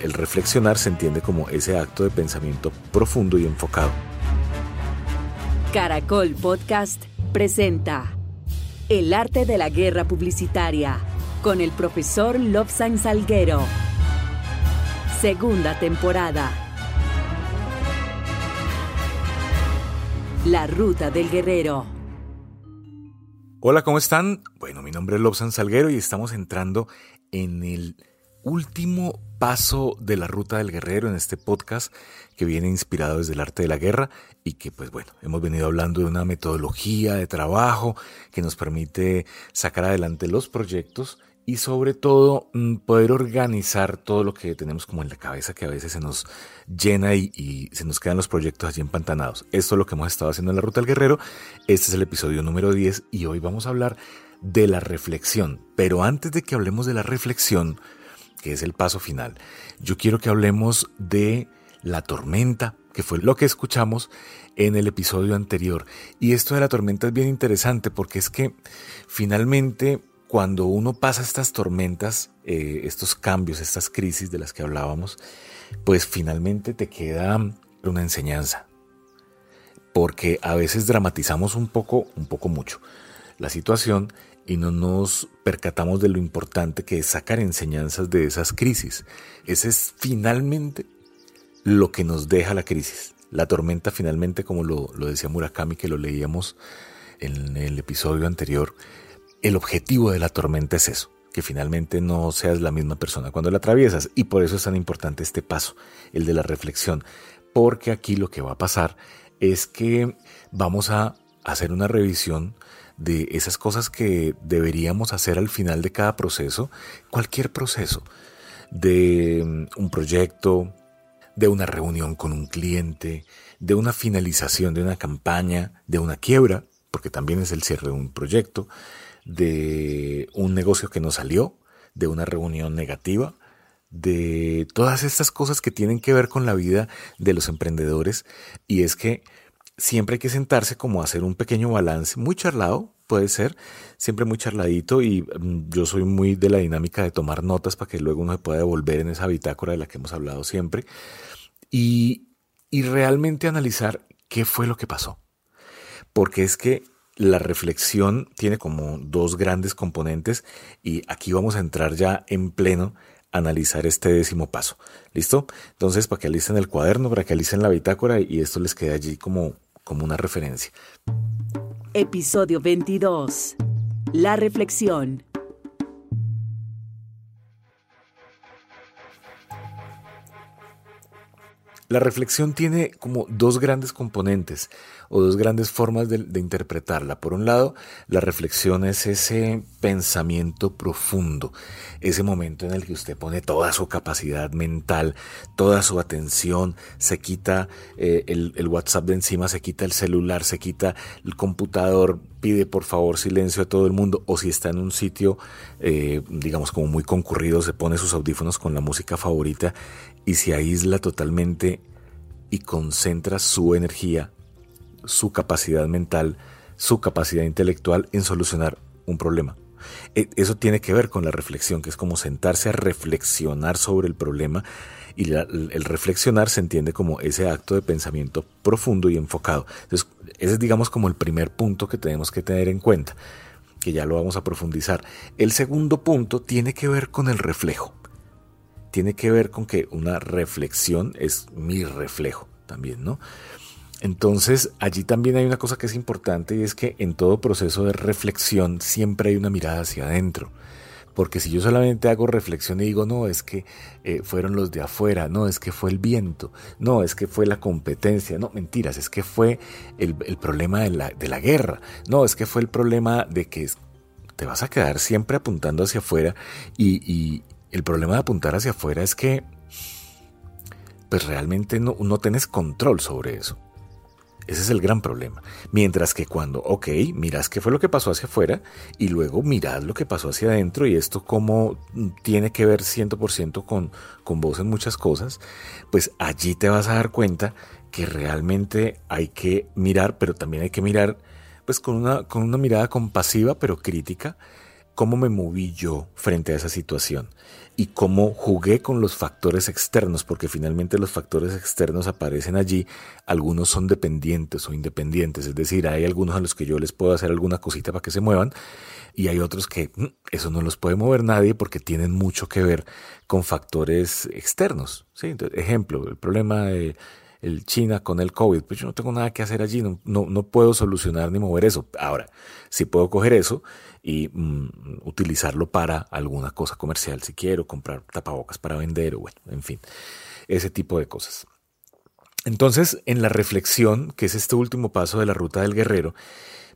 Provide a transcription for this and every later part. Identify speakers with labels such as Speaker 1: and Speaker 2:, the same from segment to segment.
Speaker 1: el reflexionar se entiende como ese acto de pensamiento profundo y enfocado.
Speaker 2: Caracol Podcast presenta El arte de la guerra publicitaria con el profesor Lobsan Salguero. Segunda temporada. La ruta del guerrero.
Speaker 1: Hola, ¿cómo están? Bueno, mi nombre es Lobsan Salguero y estamos entrando en el último paso de la ruta del guerrero en este podcast que viene inspirado desde el arte de la guerra y que pues bueno, hemos venido hablando de una metodología de trabajo que nos permite sacar adelante los proyectos y sobre todo mm, poder organizar todo lo que tenemos como en la cabeza que a veces se nos llena y, se nos quedan los proyectos allí empantanados. Esto es lo que hemos estado haciendo en la Ruta del Guerrero. Este es el episodio número 10 y hoy vamos a hablar de la reflexión. Pero antes de que hablemos de la reflexión, que es el paso final, yo quiero que hablemos de la tormenta, que fue lo que escuchamos en el episodio anterior. Y esto de la tormenta es bien interesante porque es que finalmente cuando uno pasa estas tormentas, eh, estos cambios, estas crisis de las que hablábamos, pues finalmente te queda una enseñanza. Porque a veces dramatizamos un poco, un poco mucho la situación y no nos percatamos de lo importante que es sacar enseñanzas de esas crisis. Ese es finalmente lo que nos deja la crisis. La tormenta finalmente, como lo, lo decía Murakami, que lo leíamos en el episodio anterior, el objetivo de la tormenta es eso, que finalmente no seas la misma persona cuando la atraviesas. Y por eso es tan importante este paso, el de la reflexión, porque aquí lo que va a pasar es que vamos a hacer una revisión de esas cosas que deberíamos hacer al final de cada proceso, cualquier proceso, de mm, un proyecto, de una reunión con un cliente, de una finalización de una campaña, de una quiebra, porque también es el cierre de un proyecto, de un negocio que no salió, de una reunión negativa, de todas estas cosas que tienen que ver con la vida de los emprendedores. Y es que siempre hay que sentarse como a hacer un pequeño balance, muy charlado, puede ser, siempre muy charladito y mm, yo soy muy de la dinámica de tomar notas para que luego uno se pueda devolver en esa bitácora de la que hemos hablado siempre y, y realmente analizar qué fue lo que pasó. Porque es que la reflexión tiene como dos grandes componentes y aquí vamos a entrar ya en pleno analizar este décimo paso. ¿Listo? Entonces, para que alicen el cuaderno, para que alicen la bitácora y esto les quede allí como, como una referencia.
Speaker 2: Episodio 22. La reflexión.
Speaker 1: La reflexión tiene como dos grandes componentes o dos grandes formas de, interpretarla. Por un lado, la reflexión es ese pensamiento profundo, ese momento en el que usted pone toda su capacidad mental, toda su atención, se quita eh, el, WhatsApp de encima, se quita el celular, se quita el computador, pide por favor silencio a todo el mundo o si está en un sitio, eh, digamos como muy concurrido, se pone sus audífonos con la música favorita y se aísla totalmente y concentra su energía, su capacidad mental, su capacidad intelectual en solucionar un problema. E, eso tiene que ver con la reflexión, que es como sentarse a reflexionar sobre el problema y el reflexionar se entiende como ese acto de pensamiento profundo y enfocado. Entonces, ese es digamos como el primer punto que tenemos que tener en cuenta, que ya lo vamos a profundizar. El segundo punto tiene que ver con el reflejo tiene que ver con que una reflexión es mi reflejo también, ¿no? Entonces, allí también hay una cosa que es importante y es que en todo proceso de reflexión siempre hay una mirada hacia adentro. Porque si yo solamente hago reflexión y digo, no, es que eh, fueron los de afuera, no, es que fue el viento, no, es que fue la competencia, no, mentiras, es que fue el, problema de la, de la, guerra, no, es que fue el problema de que te vas a quedar siempre apuntando hacia afuera y, el problema de apuntar hacia afuera es que pues realmente no, no tienes control sobre eso. Ese es el gran problema. Mientras que cuando, ok, miras qué fue lo que pasó hacia afuera y luego mirad lo que pasó hacia adentro y esto cómo tiene que ver 100% con, con vos en muchas cosas, pues allí te vas a dar cuenta que realmente hay que mirar, pero también hay que mirar pues con una, con una mirada compasiva pero crítica cómo me moví yo frente a esa situación y cómo jugué con los factores externos, porque finalmente los factores externos aparecen allí, algunos son dependientes o independientes, es decir, hay algunos a los que yo les puedo hacer alguna cosita para que se muevan y hay otros que mm, eso no los puede mover nadie porque tienen mucho que ver con factores externos. ejemplo, el problema de el China con el COVID, pues yo no tengo nada que hacer allí, no, no, puedo solucionar ni mover eso. Ahora, si puedo coger eso y mm, utilizarlo para alguna cosa comercial, si quiero comprar tapabocas para vender o bueno, en fin, ese tipo de cosas. Entonces, en la reflexión, que es este último paso de la ruta del guerrero,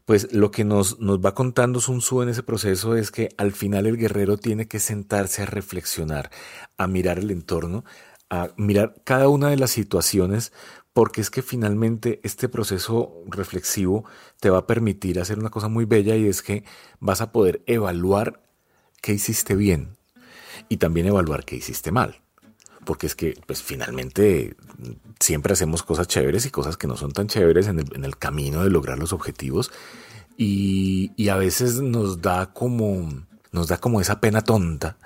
Speaker 1: pues lo que nos, nos va contando Sun Tzu en ese proceso es que al final el guerrero tiene que sentarse a reflexionar, a mirar el entorno, a mirar cada una de las situaciones porque es que finalmente este proceso reflexivo te va a permitir hacer una cosa muy bella y es que vas a poder evaluar qué hiciste bien y también evaluar qué hiciste mal. Porque es que, pues finalmente, siempre hacemos cosas chéveres y cosas que no son tan chéveres en el, camino de lograr los objetivos. Y, y, a veces nos da como, nos da como esa pena tonta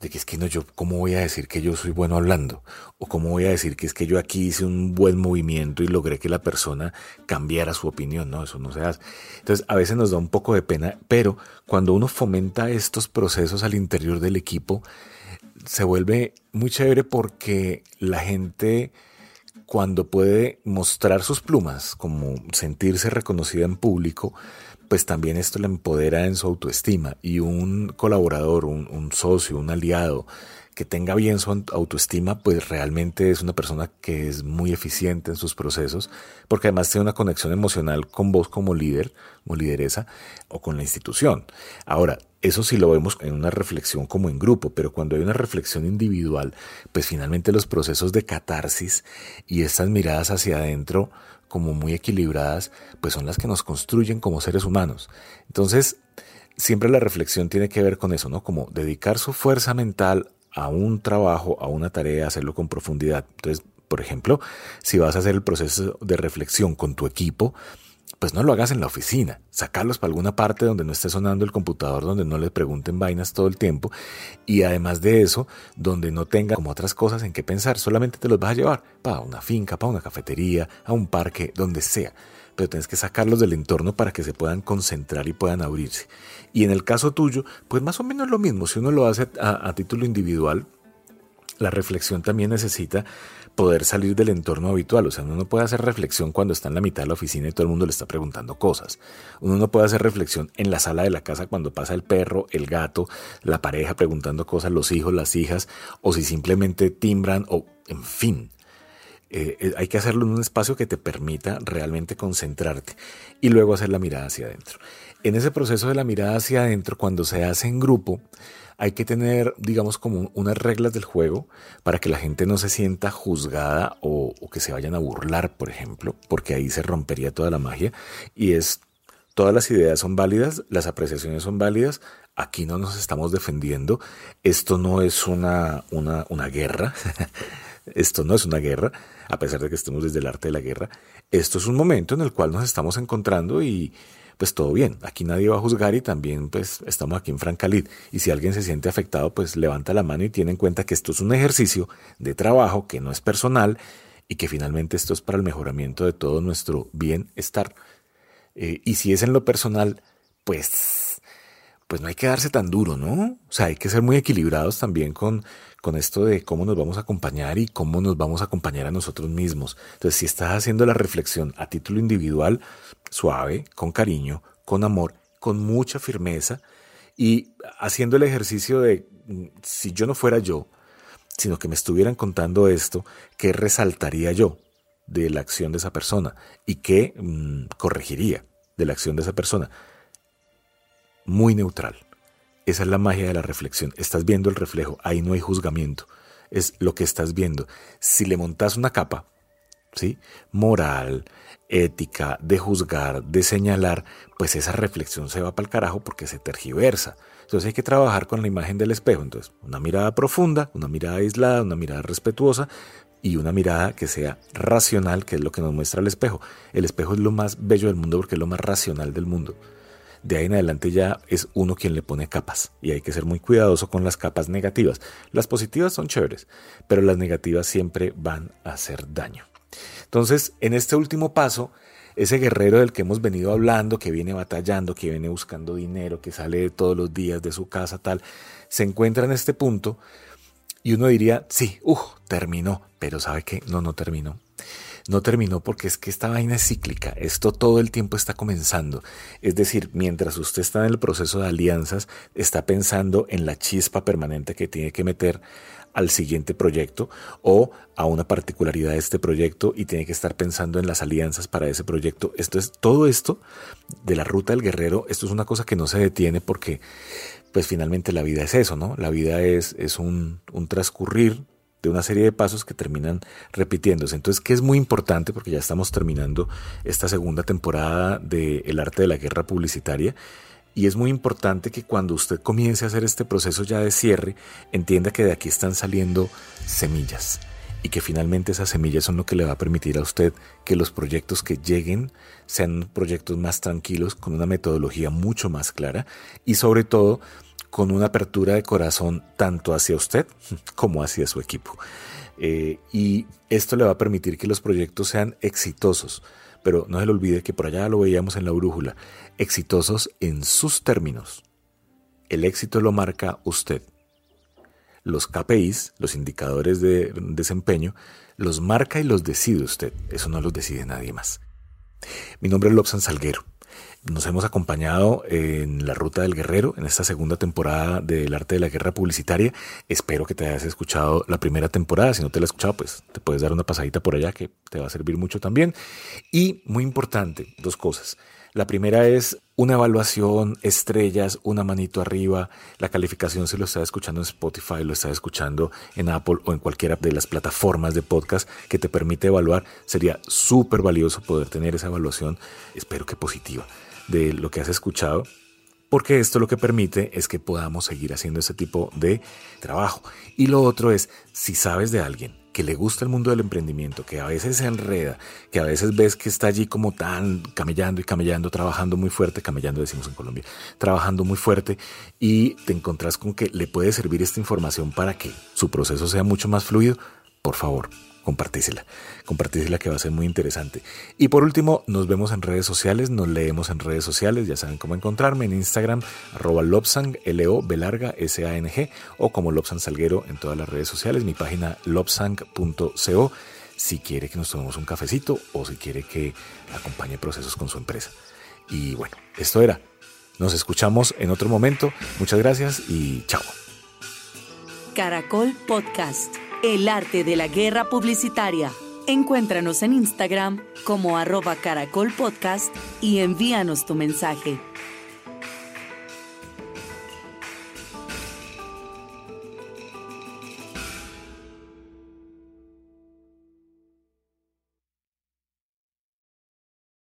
Speaker 1: de que es que no, yo, ¿cómo voy a decir que yo soy bueno hablando? O cómo voy a decir que es que yo aquí hice un buen movimiento y logré que la persona cambiara su opinión, no, eso no se hace. Entonces, a veces nos da un poco de pena, pero cuando uno fomenta estos procesos al interior del equipo, se vuelve muy chévere porque la gente cuando puede mostrar sus plumas, como sentirse reconocida en público, pues también esto le empodera en su autoestima y un colaborador, un, socio, un aliado que tenga bien su autoestima, pues realmente es una persona que es muy eficiente en sus procesos, porque además tiene una conexión emocional con vos como líder, como lideresa, o con la institución. Ahora, eso sí lo vemos en una reflexión como en grupo, pero cuando hay una reflexión individual, pues finalmente los procesos de catarsis y estas miradas hacia adentro como muy equilibradas, pues son las que nos construyen como seres humanos. Entonces, siempre la reflexión tiene que ver con eso, ¿no? Como dedicar su fuerza mental a un trabajo, a una tarea, hacerlo con profundidad. Entonces, por ejemplo, si vas a hacer el proceso de reflexión con tu equipo, pues no lo hagas en la oficina, sacarlos para alguna parte donde no esté sonando el computador, donde no le pregunten vainas todo el tiempo y además de eso, donde no tenga como otras cosas en qué pensar, solamente te los vas a llevar para una finca, para una cafetería, a un parque, donde sea, pero tienes que sacarlos del entorno para que se puedan concentrar y puedan abrirse. Y en el caso tuyo, pues más o menos lo mismo, si uno lo hace a título individual, la reflexión también necesita poder salir del entorno habitual. O sea, uno no puede hacer reflexión cuando está en la mitad de la oficina y todo el mundo le está preguntando cosas. Uno no puede hacer reflexión en la sala de la casa cuando pasa el perro, el gato, la pareja preguntando cosas, los hijos, las hijas, o si simplemente timbran, o en fin. Eh, eh, hay que hacerlo en un espacio que te permita realmente concentrarte y luego hacer la mirada hacia adentro. En ese proceso de la mirada hacia adentro, cuando se hace en grupo, hay que tener, digamos, como unas reglas del juego para que la gente no se sienta juzgada o, que se vayan a burlar, por ejemplo, porque ahí se rompería toda la magia. Y es, todas las ideas son válidas, las apreciaciones son válidas, aquí no nos estamos defendiendo, esto no es una, una, una guerra, esto no es una guerra, a pesar de que estemos desde el arte de la guerra, esto es un momento en el cual nos estamos encontrando y pues todo bien, aquí nadie va a juzgar y también pues estamos aquí en Francalid y si alguien se siente afectado pues levanta la mano y tiene en cuenta que esto es un ejercicio de trabajo que no es personal y que finalmente esto es para el mejoramiento de todo nuestro bienestar. Eh, y si es en lo personal, pues, pues no hay que darse tan duro, ¿no? O sea, hay que ser muy equilibrados también con, con esto de cómo nos vamos a acompañar y cómo nos vamos a acompañar a nosotros mismos. Entonces, si estás haciendo la reflexión a título individual, suave, con cariño, con amor, con mucha firmeza y haciendo el ejercicio de mm, si yo no fuera yo, sino que me estuvieran contando esto, ¿qué resaltaría yo de la acción de esa persona y qué mm, corregiría de la acción de esa persona? Muy neutral. Esa es la magia de la reflexión. Estás viendo el reflejo, ahí no hay juzgamiento. Es lo que estás viendo. Si le montas una capa, ¿sí? Moral, ética, de juzgar, de señalar, pues esa reflexión se va para el carajo porque se tergiversa. Entonces hay que trabajar con la imagen del espejo. Entonces, una mirada profunda, una mirada aislada, una mirada respetuosa y una mirada que sea racional, que es lo que nos muestra el espejo. El espejo es lo más bello del mundo porque es lo más racional del mundo. De ahí en adelante ya es uno quien le pone capas y hay que ser muy cuidadoso con las capas negativas. Las positivas son chéveres, pero las negativas siempre van a hacer daño. Entonces, en este último paso, ese guerrero del que hemos venido hablando, que viene batallando, que viene buscando dinero, que sale todos los días de su casa, tal, se encuentra en este punto y uno diría, sí, uh, terminó, pero ¿sabe qué? No, no terminó no terminó porque es que esta vaina es cíclica, esto todo el tiempo está comenzando. Es decir, mientras usted está en el proceso de alianzas, está pensando en la chispa permanente que tiene que meter al siguiente proyecto o a una particularidad de este proyecto y tiene que estar pensando en las alianzas para ese proyecto. Esto es todo esto de la ruta del guerrero, esto es una cosa que no se detiene porque pues finalmente la vida es eso, ¿no? La vida es, es un, un transcurrir de una serie de pasos que terminan repitiéndose. Entonces, ¿qué es muy importante? Porque ya estamos terminando esta segunda temporada de El arte de la guerra publicitaria. Y es muy importante que cuando usted comience a hacer este proceso ya de cierre, entienda que de aquí están saliendo semillas y que finalmente esas semillas son lo que le va a permitir a usted que los proyectos que lleguen sean proyectos más tranquilos, con una metodología mucho más clara y sobre todo con una apertura de corazón tanto hacia usted como hacia su equipo. Eh, y esto le va a permitir que los proyectos sean exitosos, pero no se le olvide que por allá lo veíamos en la brújula, exitosos en sus términos. El éxito lo marca usted. Los KPIs, los indicadores de desempeño, los marca y los decide usted. Eso no los decide nadie más. Mi nombre es Lobsan Salguero. Nos hemos acompañado en la Ruta del Guerrero, en esta segunda temporada del Arte de la Guerra Publicitaria. Espero que te hayas escuchado la primera temporada. Si no te la has escuchado, pues te puedes dar una pasadita por allá que te va a servir mucho también. Y muy importante, dos cosas. La primera es una evaluación, estrellas, una manito arriba. La calificación si lo estás escuchando en Spotify, lo estás escuchando en Apple o en cualquiera de las plataformas de podcast que te permite evaluar. Sería súper valioso poder tener esa evaluación, espero que positiva de lo que has escuchado, porque esto lo que permite es que podamos seguir haciendo ese tipo de trabajo. Y lo otro es, si sabes de alguien que le gusta el mundo del emprendimiento, que a veces se enreda, que a veces ves que está allí como tan camellando y camellando, trabajando muy fuerte, camellando decimos en Colombia, trabajando muy fuerte y te encontrás con que le puede servir esta información para que su proceso sea mucho más fluido, por favor, compartísela. Compartísela que va a ser muy interesante. Y por último, nos vemos en redes sociales, nos leemos en redes sociales, ya saben cómo encontrarme en Instagram, arroba Lobsang, L-O, B larga, S-A-N-G, o como Lobsang Salguero en todas las redes sociales, mi página lobsang.co, si quiere que nos tomemos un cafecito o si quiere que acompañe procesos con su empresa. Y bueno, esto era. Nos escuchamos en otro momento. Muchas gracias y chao.
Speaker 2: Caracol Podcast. El arte de la guerra publicitaria. Encuéntranos en Instagram como arroba caracol podcast y envíanos tu mensaje.